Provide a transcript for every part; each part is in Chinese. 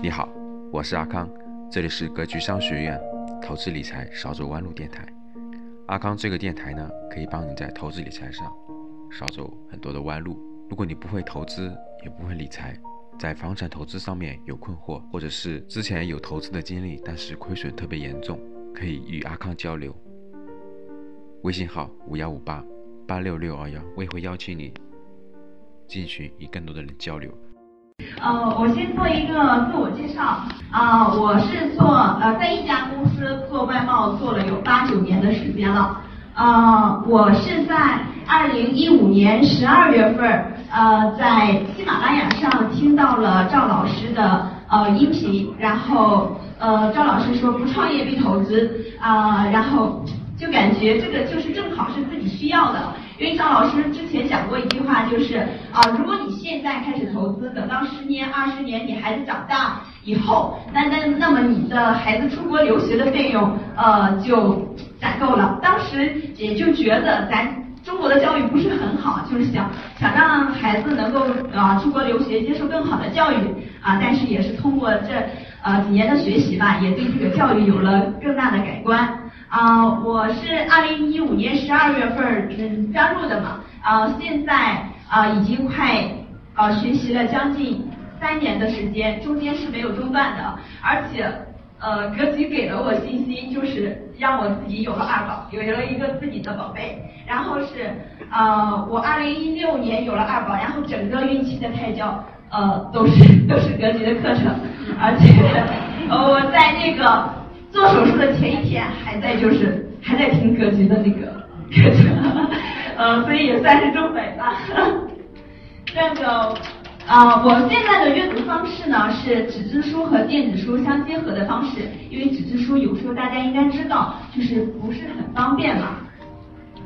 你好，我是阿康，这里是格局商学院投资理财少走弯路电台。阿康这个电台呢，可以帮你在投资理财上少走很多的弯路。如果你不会投资，也不会理财，在房产投资上面有困惑，或者是之前有投资的经历，但是亏损特别严重，可以与阿康交流。微信号五幺五八八六六二幺，我也会邀请你进群与更多的人交流。呃，我先做一个自我介绍。啊，我是做呃在一家公司做外贸做了有八九年的时间了，呃，我是在二零一五年十二月份呃在喜马拉雅上听到了赵老师的呃音频，然后呃赵老师说不创业必投资啊，然后就感觉这个就是正好是自己需要的。因为张老师之前讲过一句话，就是啊，如果你现在开始投资，等到十年、二十年，你孩子长大以后，那那那么你的孩子出国留学的费用，呃，就攒够了。当时也就觉得咱中国的教育不是很好，就是想想让孩子能够啊出国留学，接受更好的教育啊。但是也是通过这呃几年的学习吧，也对这个教育有了更大的改观。啊，我是二零一五年十二月份嗯加入的嘛，啊，现在啊已经快啊学习了将近三年的时间，中间是没有中断的，而且呃格局给了我信心，就是让我自己有了二宝，有了一个自己的宝贝，然后是呃我二零一六年有了二宝，然后整个孕期的胎教呃都是都是格局的课程，而且呃我在那个。做手术的前一天格局的那个课程，呃，所以也算是中北吧。那个啊，我现在的阅读方式呢是纸质书和电子书相结合的方式，因为纸质书有时候大家应该知道就是不是很方便嘛。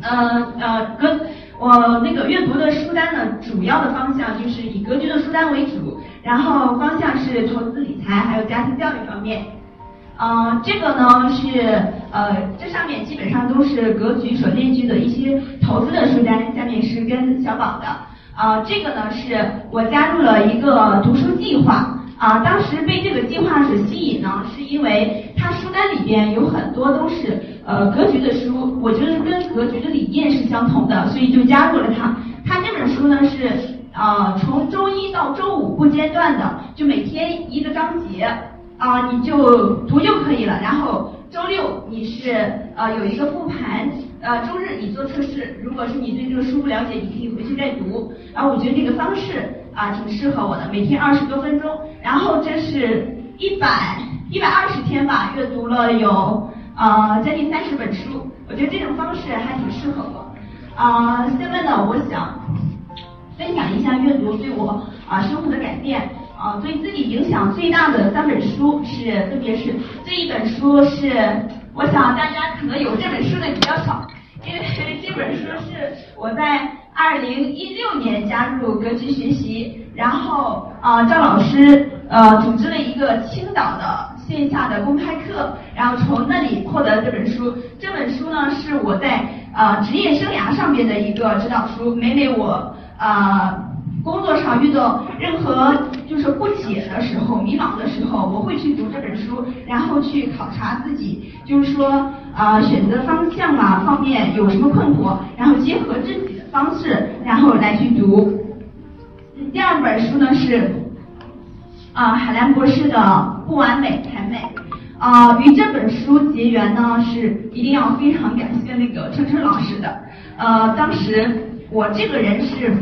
呃呃，格我那个阅读的书单呢，主要的方向就是以格局的书单为主，然后方向是投资理财还有家庭教育方面。嗯，这个呢是呃，这上面基本上都是格局所列举的一些投资的书单，下面是跟小宝的。啊，这个呢是我加入了一个读书计划。啊，当时被这个计划所吸引呢，是因为它书单里边有很多都是呃格局的书，我觉得跟格局的理念是相同的，所以就加入了它。它这本书呢是呃从周一到周五不间断的，就每天一个章节。啊，你就读就可以了。然后周六你是呃有一个复盘，呃周日你做测试。如果是你对这个书不了解，你可以回去再读。然后我觉得这个方式啊挺适合我的，每天二十多分钟。然后这是一百一百二十天吧，阅读了有呃将近三十本书。我觉得这种方式还挺适合我。啊，下面呢，我想分享一下阅读对我啊生活的改变。啊，对自己影响最大的三本书是，分别是这一本书是，我想大家可能有这本书的比较少，因为 这本书是我在二零一六年加入格局学习，然后啊赵老师呃组织了一个青岛的线下的公开课，然后从那里获得这本书。这本书呢是我在啊职业生涯上面的一个指导书，每每我啊。工作上遇到任何就是不解的时候、迷茫的时候，我会去读这本书，然后去考察自己，就是说啊选择方向啊方面有什么困惑，然后结合自己的方式，然后来去读。第二本书呢是啊海兰博士的《不完美才美》啊，与这本书结缘呢是一定要非常感谢那个春春老师的。呃，当时我这个人是。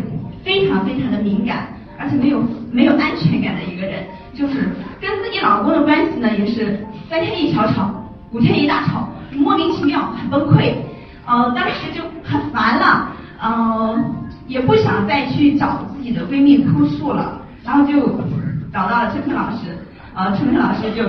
非常非常的敏感，而且没有没有安全感的一个人，就是跟自己老公的关系呢，也是三天一小吵，五天一大吵，莫名其妙，很崩溃。呃，当时就很烦了，嗯，也不想再去找自己的闺蜜哭诉了，然后就找到了春春老师，呃，春春老师就，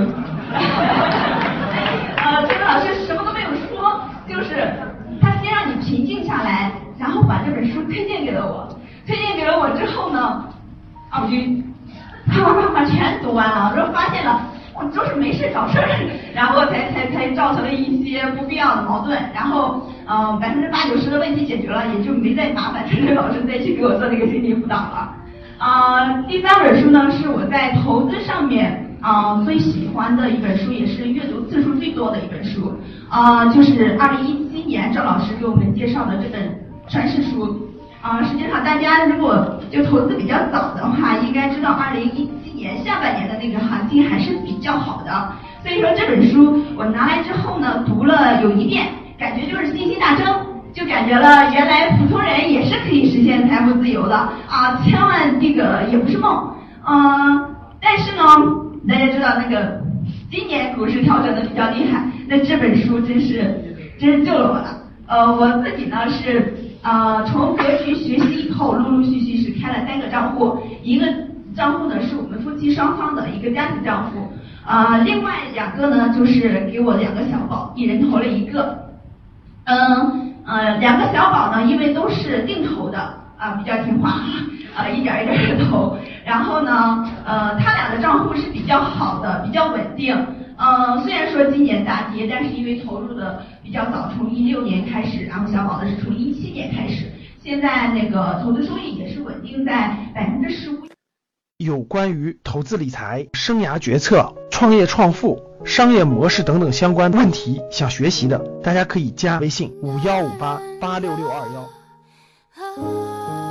就是没事找事儿，然后才才才造成了一些不必要的矛盾，然后嗯百分之八九十的问题解决了，也就没再麻烦陈晨老师再去给我做那个心理辅导了。啊，第三本书呢是我在投资上面啊最喜欢的一本书，也是阅读次数最多的一本书，啊就是二零一七年赵老师给我们介绍的这本传世书。啊，实际上大家如果就投资比较早的话，应该知道二零一七年下半年那个行情还是比较好的。所以说这本书我拿来之后呢，读了有一遍，感觉就是信心大增，就感觉了原来普通人也是可以实现财富自由的啊！千万这个也不是梦，嗯，但是呢，大家知道那个今年股市调整的比较厉害，那这本书真是真是救了我了。呃，我自己呢是呃从格局学习以后，陆陆续续是开了三个账户，一个账户呢是我们夫妻双方的一个家庭账户。啊，另外两个呢，就是给我两个小宝，一人投了一个。嗯呃，两个小宝呢，因为都是定投的啊，比较听话 啊，一点一点的投。然后呢，呃，他俩的账户是比较好的，比较稳定。嗯，虽然说今年大跌，但是因为投入的比较早，从一六年开始，然后小宝的是从一七年开始，现在那个投资收益也是稳定在百分之十五。有关于投资理财、生涯决策、创业创富、商业模式等等相关问题，想学习的，大家可以加微信五幺五八八六六二幺。